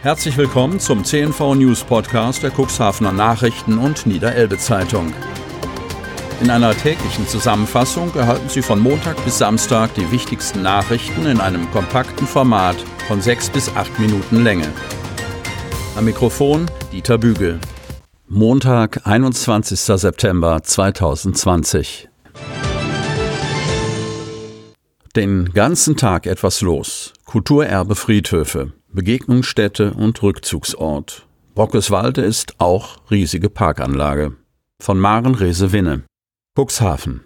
Herzlich willkommen zum CNV News Podcast der Cuxhavener Nachrichten und Niederelbe Zeitung. In einer täglichen Zusammenfassung erhalten Sie von Montag bis Samstag die wichtigsten Nachrichten in einem kompakten Format von sechs bis acht Minuten Länge. Am Mikrofon Dieter Bügel. Montag, 21. September 2020. Den ganzen Tag etwas los. Kulturerbe Friedhöfe, Begegnungsstätte und Rückzugsort. Bockeswalde ist auch riesige Parkanlage. Von Maren Rese Winne. Cuxhaven.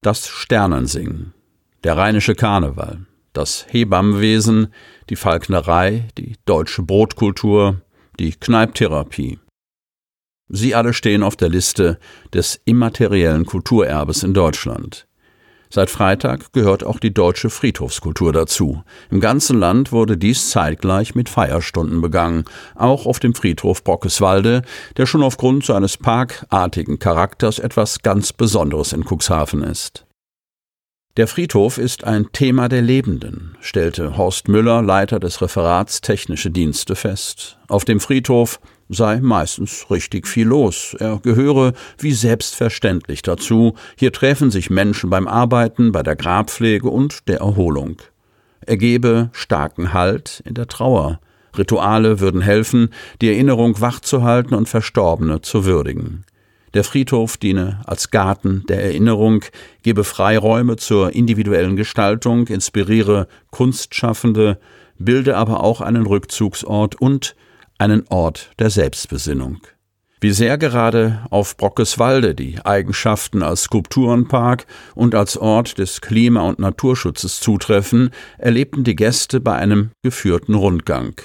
Das Sternensingen. Der rheinische Karneval. Das Hebammenwesen. Die Falknerei. Die deutsche Brotkultur. Die Kneiptherapie. Sie alle stehen auf der Liste des immateriellen Kulturerbes in Deutschland. Seit Freitag gehört auch die deutsche Friedhofskultur dazu. Im ganzen Land wurde dies zeitgleich mit Feierstunden begangen, auch auf dem Friedhof Bockeswalde, der schon aufgrund seines parkartigen Charakters etwas ganz Besonderes in Cuxhaven ist. Der Friedhof ist ein Thema der Lebenden, stellte Horst Müller, Leiter des Referats Technische Dienste, fest. Auf dem Friedhof sei meistens richtig viel los. Er gehöre wie selbstverständlich dazu. Hier treffen sich Menschen beim Arbeiten, bei der Grabpflege und der Erholung. Er gebe starken Halt in der Trauer. Rituale würden helfen, die Erinnerung wachzuhalten und Verstorbene zu würdigen. Der Friedhof diene als Garten der Erinnerung, gebe Freiräume zur individuellen Gestaltung, inspiriere Kunstschaffende, bilde aber auch einen Rückzugsort und einen Ort der Selbstbesinnung. Wie sehr gerade auf Brockeswalde die Eigenschaften als Skulpturenpark und als Ort des Klima- und Naturschutzes zutreffen, erlebten die Gäste bei einem geführten Rundgang.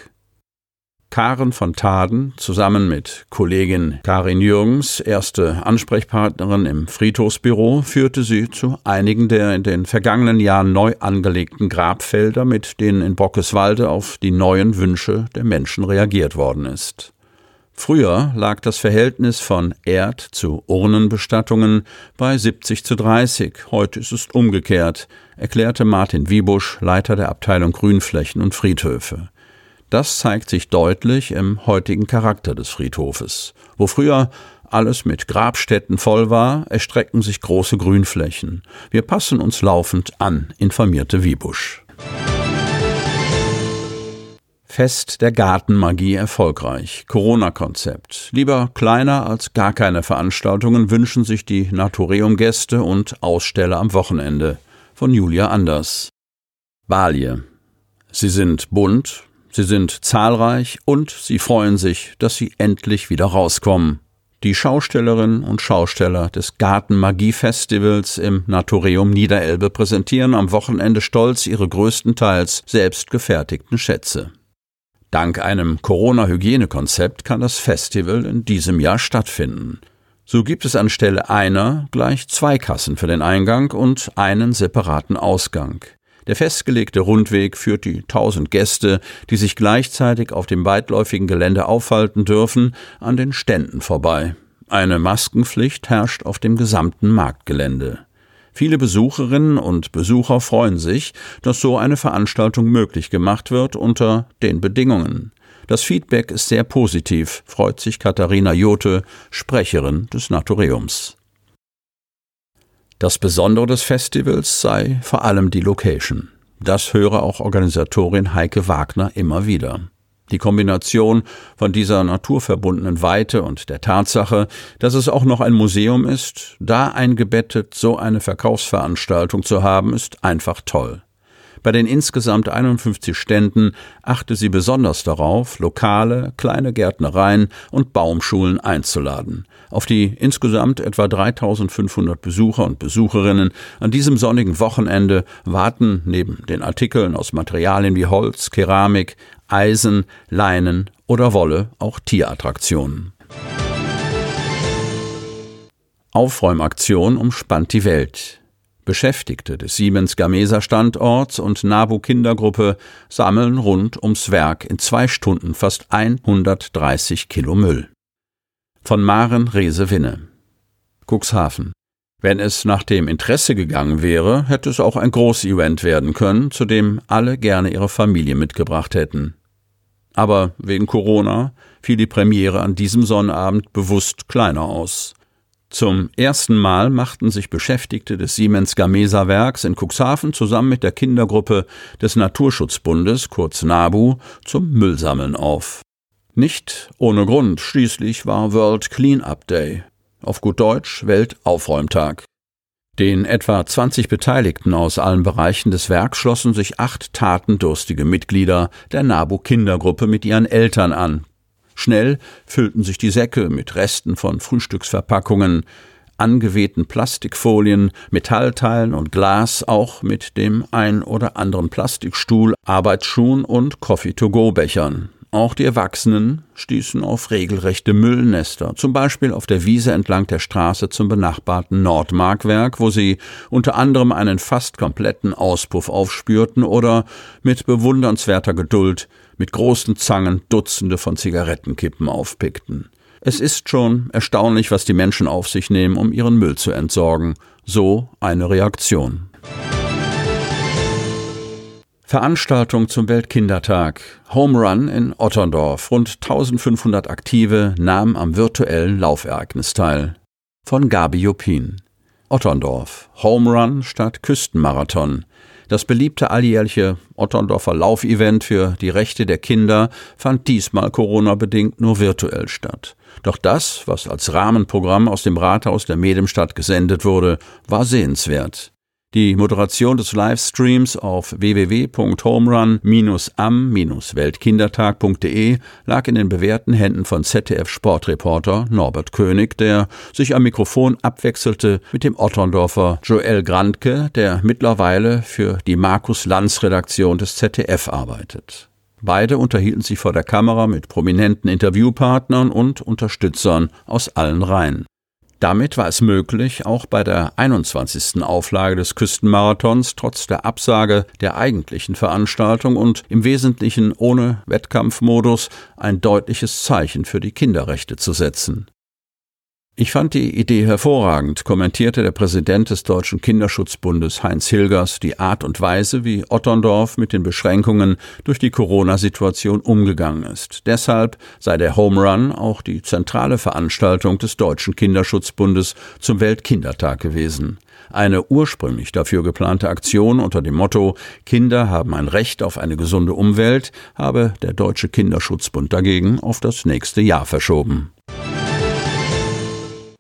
Karen von Taden zusammen mit Kollegin Karin Jürgens, erste Ansprechpartnerin im Friedhofsbüro, führte sie zu einigen der in den vergangenen Jahren neu angelegten Grabfelder, mit denen in Bockeswalde auf die neuen Wünsche der Menschen reagiert worden ist. Früher lag das Verhältnis von Erd- zu Urnenbestattungen bei 70 zu 30. Heute ist es umgekehrt, erklärte Martin Wiebusch, Leiter der Abteilung Grünflächen und Friedhöfe. Das zeigt sich deutlich im heutigen Charakter des Friedhofes. Wo früher alles mit Grabstätten voll war, erstrecken sich große Grünflächen. Wir passen uns laufend an, informierte Wiebusch. Fest der Gartenmagie erfolgreich. Corona-Konzept. Lieber kleiner als gar keine Veranstaltungen wünschen sich die Naturium-Gäste und Aussteller am Wochenende. Von Julia Anders. Balie. Sie sind bunt, Sie sind zahlreich und sie freuen sich, dass sie endlich wieder rauskommen. Die Schaustellerinnen und Schausteller des Gartenmagie-Festivals im Naturium Niederelbe präsentieren am Wochenende stolz ihre größtenteils selbst gefertigten Schätze. Dank einem Corona-Hygienekonzept kann das Festival in diesem Jahr stattfinden. So gibt es anstelle einer gleich zwei Kassen für den Eingang und einen separaten Ausgang. Der festgelegte Rundweg führt die tausend Gäste, die sich gleichzeitig auf dem weitläufigen Gelände aufhalten dürfen, an den Ständen vorbei. Eine Maskenpflicht herrscht auf dem gesamten Marktgelände. Viele Besucherinnen und Besucher freuen sich, dass so eine Veranstaltung möglich gemacht wird unter den Bedingungen. Das Feedback ist sehr positiv, freut sich Katharina Jote, Sprecherin des Naturiums. Das Besondere des Festivals sei vor allem die Location. Das höre auch Organisatorin Heike Wagner immer wieder. Die Kombination von dieser naturverbundenen Weite und der Tatsache, dass es auch noch ein Museum ist, da eingebettet so eine Verkaufsveranstaltung zu haben, ist einfach toll. Bei den insgesamt 51 Ständen achte sie besonders darauf, lokale, kleine Gärtnereien und Baumschulen einzuladen. Auf die insgesamt etwa 3500 Besucher und Besucherinnen an diesem sonnigen Wochenende warten neben den Artikeln aus Materialien wie Holz, Keramik, Eisen, Leinen oder Wolle auch Tierattraktionen. Aufräumaktion umspannt die Welt. Beschäftigte des Siemens Gamesa Standorts und NABU Kindergruppe sammeln rund ums Werk in zwei Stunden fast 130 Kilo Müll. Von Maren Rese-Winne. Cuxhaven. Wenn es nach dem Interesse gegangen wäre, hätte es auch ein Großevent werden können, zu dem alle gerne ihre Familie mitgebracht hätten. Aber wegen Corona fiel die Premiere an diesem Sonnabend bewusst kleiner aus. Zum ersten Mal machten sich Beschäftigte des Siemens Gamesa Werks in Cuxhaven zusammen mit der Kindergruppe des Naturschutzbundes, kurz NABU, zum Müllsammeln auf. Nicht ohne Grund, schließlich war World Cleanup Day, auf gut Deutsch Weltaufräumtag. Den etwa 20 Beteiligten aus allen Bereichen des Werks schlossen sich acht tatendurstige Mitglieder der NABU Kindergruppe mit ihren Eltern an, Schnell füllten sich die Säcke mit Resten von Frühstücksverpackungen, angewehten Plastikfolien, Metallteilen und Glas, auch mit dem ein oder anderen Plastikstuhl, Arbeitsschuhen und Coffee-to-go-Bechern. Auch die Erwachsenen stießen auf regelrechte Müllnester, zum Beispiel auf der Wiese entlang der Straße zum benachbarten Nordmarkwerk, wo sie unter anderem einen fast kompletten Auspuff aufspürten oder mit bewundernswerter Geduld mit großen Zangen Dutzende von Zigarettenkippen aufpickten. Es ist schon erstaunlich, was die Menschen auf sich nehmen, um ihren Müll zu entsorgen. So eine Reaktion. Veranstaltung zum Weltkindertag. Home Run in Otterndorf. Rund 1500 Aktive nahmen am virtuellen Laufereignis teil. Von Gabi Jopin. Otterndorf. Home Run statt Küstenmarathon. Das beliebte alljährliche Otterndorfer Laufevent für die Rechte der Kinder fand diesmal Corona-bedingt nur virtuell statt. Doch das, was als Rahmenprogramm aus dem Rathaus der Medemstadt gesendet wurde, war sehenswert. Die Moderation des Livestreams auf www.homerun-am-weltkindertag.de lag in den bewährten Händen von ZDF-Sportreporter Norbert König, der sich am Mikrofon abwechselte mit dem Otterndorfer Joel Grandke, der mittlerweile für die Markus-Lanz-Redaktion des ZDF arbeitet. Beide unterhielten sich vor der Kamera mit prominenten Interviewpartnern und Unterstützern aus allen Reihen. Damit war es möglich, auch bei der 21. Auflage des Küstenmarathons trotz der Absage der eigentlichen Veranstaltung und im Wesentlichen ohne Wettkampfmodus ein deutliches Zeichen für die Kinderrechte zu setzen. Ich fand die Idee hervorragend, kommentierte der Präsident des Deutschen Kinderschutzbundes Heinz Hilgers die Art und Weise, wie Otterndorf mit den Beschränkungen durch die Corona-Situation umgegangen ist. Deshalb sei der Home Run auch die zentrale Veranstaltung des Deutschen Kinderschutzbundes zum Weltkindertag gewesen. Eine ursprünglich dafür geplante Aktion unter dem Motto Kinder haben ein Recht auf eine gesunde Umwelt habe der Deutsche Kinderschutzbund dagegen auf das nächste Jahr verschoben.